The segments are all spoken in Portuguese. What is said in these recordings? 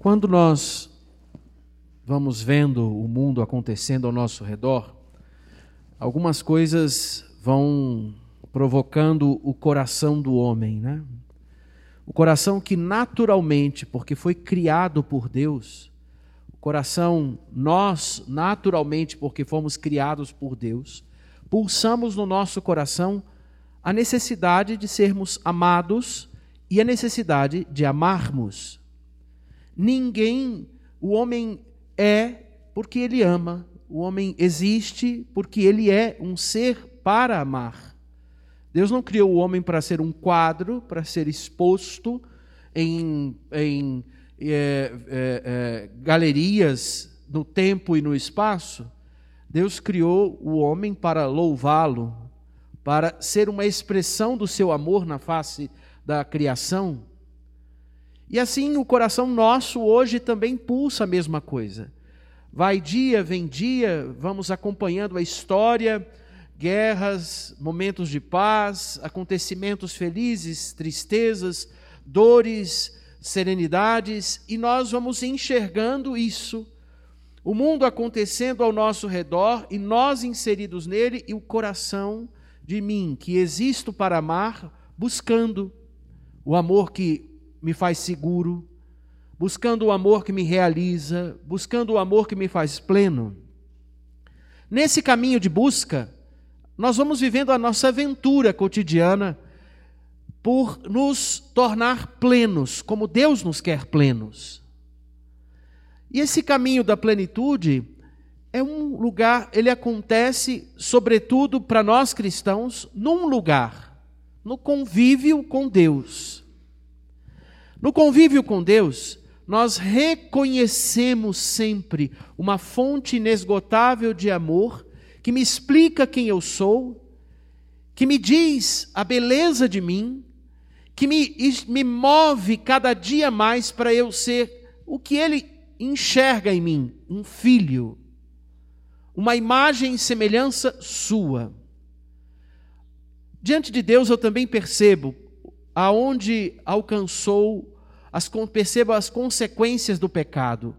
Quando nós vamos vendo o mundo acontecendo ao nosso redor, algumas coisas vão provocando o coração do homem, né? O coração que naturalmente, porque foi criado por Deus, o coração nós naturalmente, porque fomos criados por Deus, pulsamos no nosso coração a necessidade de sermos amados e a necessidade de amarmos. Ninguém, o homem é porque ele ama, o homem existe porque ele é um ser para amar. Deus não criou o homem para ser um quadro, para ser exposto em, em é, é, é, galerias no tempo e no espaço. Deus criou o homem para louvá-lo, para ser uma expressão do seu amor na face da criação. E assim o coração nosso hoje também pulsa a mesma coisa. Vai dia, vem dia, vamos acompanhando a história, guerras, momentos de paz, acontecimentos felizes, tristezas, dores, serenidades, e nós vamos enxergando isso. O mundo acontecendo ao nosso redor e nós inseridos nele, e o coração de mim, que existo para amar, buscando o amor que me faz seguro, buscando o amor que me realiza, buscando o amor que me faz pleno. Nesse caminho de busca, nós vamos vivendo a nossa aventura cotidiana por nos tornar plenos, como Deus nos quer plenos. E esse caminho da plenitude é um lugar, ele acontece, sobretudo para nós cristãos, num lugar no convívio com Deus. No convívio com Deus, nós reconhecemos sempre uma fonte inesgotável de amor que me explica quem eu sou, que me diz a beleza de mim, que me, me move cada dia mais para eu ser o que Ele enxerga em mim, um filho, uma imagem e semelhança sua. Diante de Deus eu também percebo aonde alcançou, as, percebo as consequências do pecado.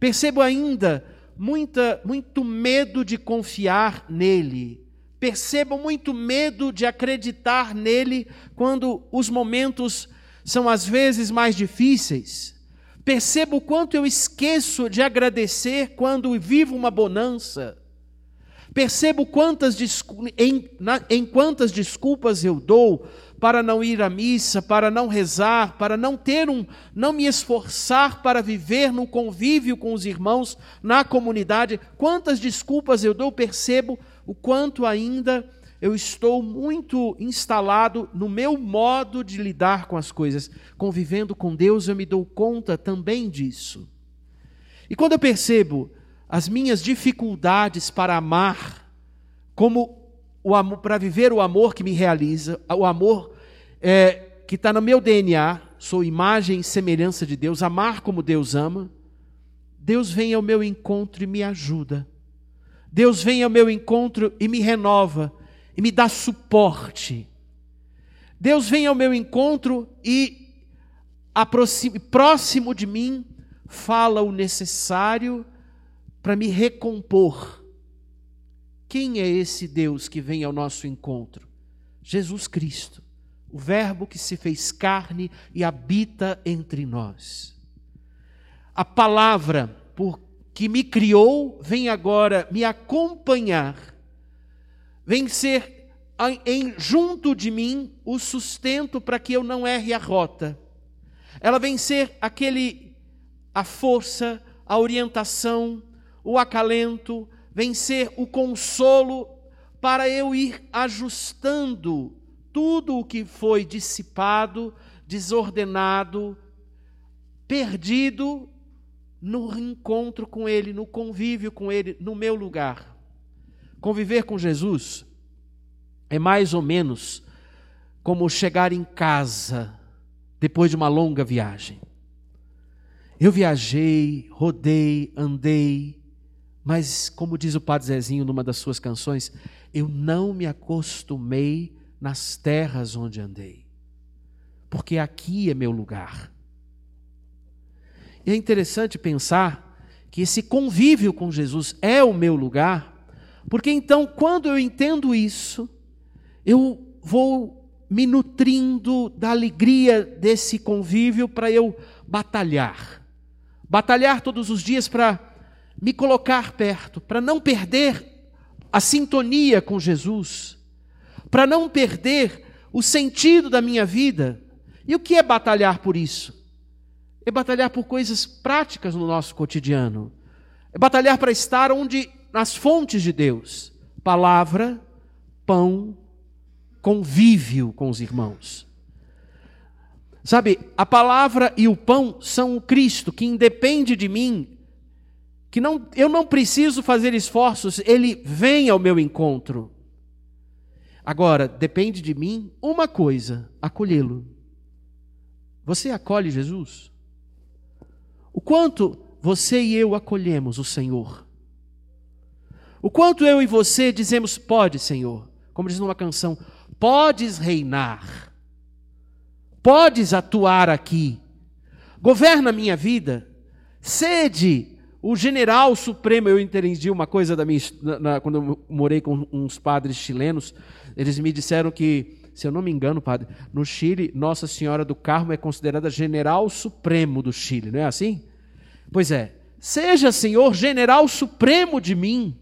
Percebo ainda muita, muito medo de confiar nele. Percebo muito medo de acreditar nele quando os momentos são às vezes mais difíceis. Percebo o quanto eu esqueço de agradecer quando vivo uma bonança. Percebo quantas em, na, em quantas desculpas eu dou para não ir à missa, para não rezar, para não ter um, não me esforçar para viver no convívio com os irmãos, na comunidade. Quantas desculpas eu dou, percebo o quanto ainda eu estou muito instalado no meu modo de lidar com as coisas. Convivendo com Deus, eu me dou conta também disso. E quando eu percebo as minhas dificuldades para amar, como para viver o amor que me realiza, o amor é, que está no meu DNA, sou imagem e semelhança de Deus, amar como Deus ama, Deus vem ao meu encontro e me ajuda. Deus vem ao meu encontro e me renova e me dá suporte. Deus vem ao meu encontro e próximo de mim fala o necessário para me recompor. Quem é esse Deus que vem ao nosso encontro? Jesus Cristo, o Verbo que se fez carne e habita entre nós. A palavra por que me criou vem agora me acompanhar, vem ser em, junto de mim o sustento para que eu não erre a rota. Ela vem ser aquele a força, a orientação, o acalento, vem ser o consolo para eu ir ajustando tudo o que foi dissipado, desordenado, perdido no encontro com Ele, no convívio com Ele, no meu lugar. Conviver com Jesus é mais ou menos como chegar em casa depois de uma longa viagem. Eu viajei, rodei, andei, mas, como diz o Padre Zezinho numa das suas canções, eu não me acostumei nas terras onde andei, porque aqui é meu lugar. é interessante pensar que esse convívio com Jesus é o meu lugar, porque então, quando eu entendo isso, eu vou me nutrindo da alegria desse convívio para eu batalhar. Batalhar todos os dias para me colocar perto, para não perder a sintonia com Jesus, para não perder o sentido da minha vida. E o que é batalhar por isso? É batalhar por coisas práticas no nosso cotidiano. É batalhar para estar onde nas fontes de Deus, palavra, pão, convívio com os irmãos. Sabe, a palavra e o pão são o Cristo que independe de mim, que não, eu não preciso fazer esforços, ele vem ao meu encontro. Agora, depende de mim uma coisa: acolhê-lo. Você acolhe Jesus? O quanto você e eu acolhemos o Senhor? O quanto eu e você dizemos, pode, Senhor, como diz numa canção, podes reinar, podes atuar aqui, governa a minha vida, sede o general supremo, eu entendi uma coisa da minha, na, quando eu morei com uns padres chilenos, eles me disseram que, se eu não me engano, padre, no Chile, Nossa Senhora do Carmo é considerada general supremo do Chile, não é assim? Pois é, seja, Senhor, general supremo de mim.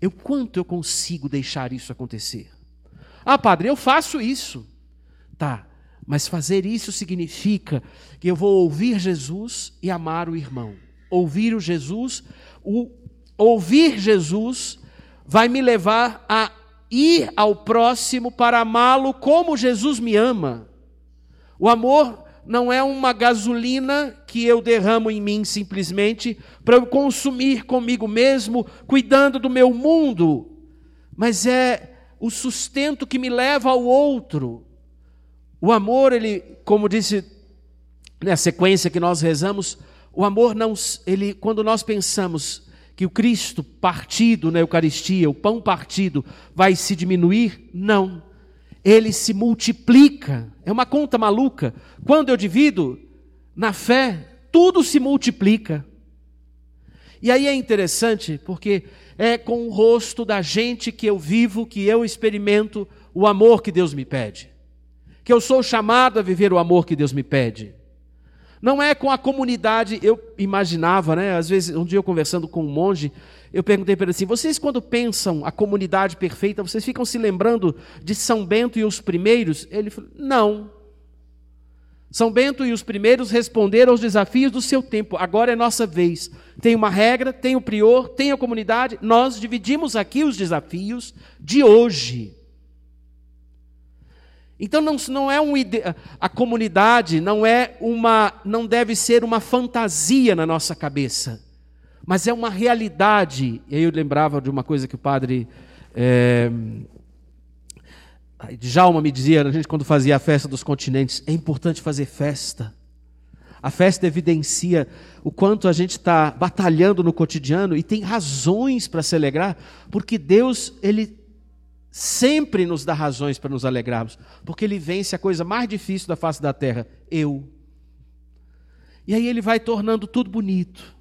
Eu quanto eu consigo deixar isso acontecer? Ah, padre, eu faço isso. Tá, mas fazer isso significa que eu vou ouvir Jesus e amar o irmão. Ouvir o Jesus, o ouvir Jesus vai me levar a ir ao próximo para amá-lo como Jesus me ama. O amor não é uma gasolina que eu derramo em mim simplesmente para eu consumir comigo mesmo, cuidando do meu mundo, mas é o sustento que me leva ao outro, o amor, ele, como disse na sequência que nós rezamos, o amor não, ele, quando nós pensamos que o Cristo partido na Eucaristia, o pão partido, vai se diminuir, não. Ele se multiplica. É uma conta maluca. Quando eu divido na fé, tudo se multiplica. E aí é interessante, porque é com o rosto da gente que eu vivo, que eu experimento o amor que Deus me pede que eu sou chamado a viver o amor que Deus me pede. Não é com a comunidade, eu imaginava, né? Às vezes, um dia eu conversando com um monge, eu perguntei para ele assim: vocês, quando pensam a comunidade perfeita, vocês ficam se lembrando de São Bento e os primeiros? Ele falou: não. São Bento e os primeiros responderam aos desafios do seu tempo, agora é nossa vez. Tem uma regra, tem o prior, tem a comunidade, nós dividimos aqui os desafios de hoje. Então não, não é um a comunidade não é uma não deve ser uma fantasia na nossa cabeça, mas é uma realidade. E aí eu lembrava de uma coisa que o padre é... Djalma me dizia, a gente quando fazia a festa dos continentes, é importante fazer festa. A festa evidencia o quanto a gente está batalhando no cotidiano e tem razões para se alegrar, porque Deus ele sempre nos dá razões para nos alegrarmos, porque ele vence a coisa mais difícil da face da terra, eu. E aí ele vai tornando tudo bonito,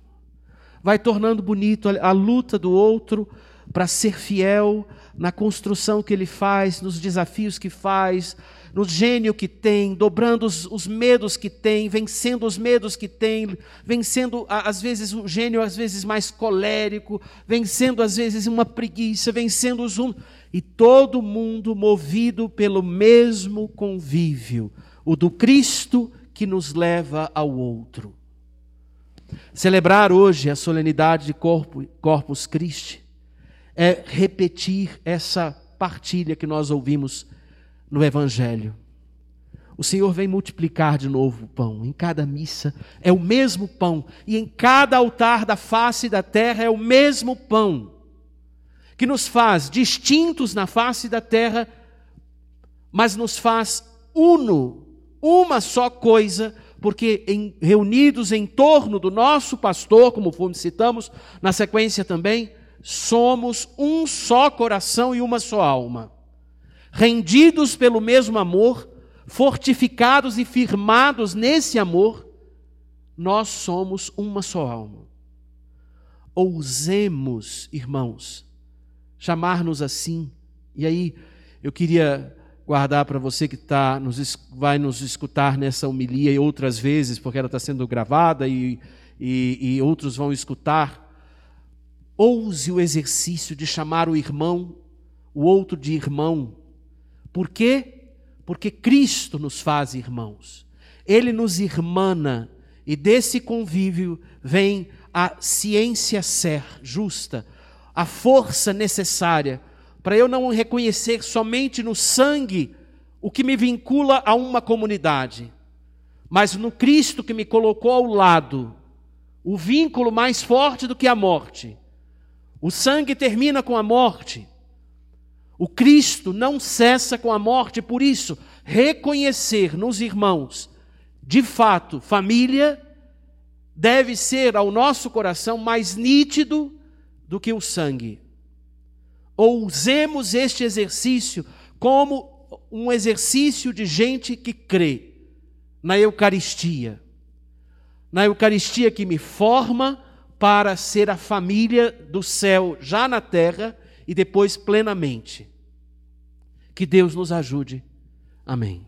vai tornando bonito a, luta do outro para ser fiel na construção que ele faz, nos desafios que faz, no gênio que tem, dobrando os, os, medos que tem, vencendo os medos que tem, vencendo às vezes um gênio às vezes mais colérico, vencendo às vezes uma preguiça, vencendo os um e todo mundo movido pelo mesmo convívio, o do Cristo que nos leva ao outro. Celebrar hoje a solenidade de Corpus Christi é repetir essa partilha que nós ouvimos no Evangelho. O Senhor vem multiplicar de novo o pão. Em cada missa é o mesmo pão. E em cada altar da face da terra é o mesmo pão. Que nos faz distintos na face da terra, mas nos faz uno, uma só coisa, porque em, reunidos em torno do nosso pastor, como citamos na sequência também, somos um só coração e uma só alma rendidos pelo mesmo amor, fortificados e firmados nesse amor, nós somos uma só alma. Ousemos, irmãos, chamar-nos assim. E aí, eu queria guardar para você que tá, nos, vai nos escutar nessa homilia e outras vezes, porque ela está sendo gravada e, e, e outros vão escutar. Ouse o exercício de chamar o irmão, o outro de irmão. Por quê? Porque Cristo nos faz irmãos. Ele nos irmana e desse convívio vem a ciência ser justa, a força necessária para eu não reconhecer somente no sangue o que me vincula a uma comunidade, mas no Cristo que me colocou ao lado, o vínculo mais forte do que a morte. O sangue termina com a morte. O Cristo não cessa com a morte, por isso, reconhecer nos irmãos, de fato, família, deve ser ao nosso coração mais nítido do que o sangue. Ousemos este exercício como um exercício de gente que crê na Eucaristia. Na Eucaristia que me forma para ser a família do céu já na terra e depois plenamente. Que Deus nos ajude. Amém.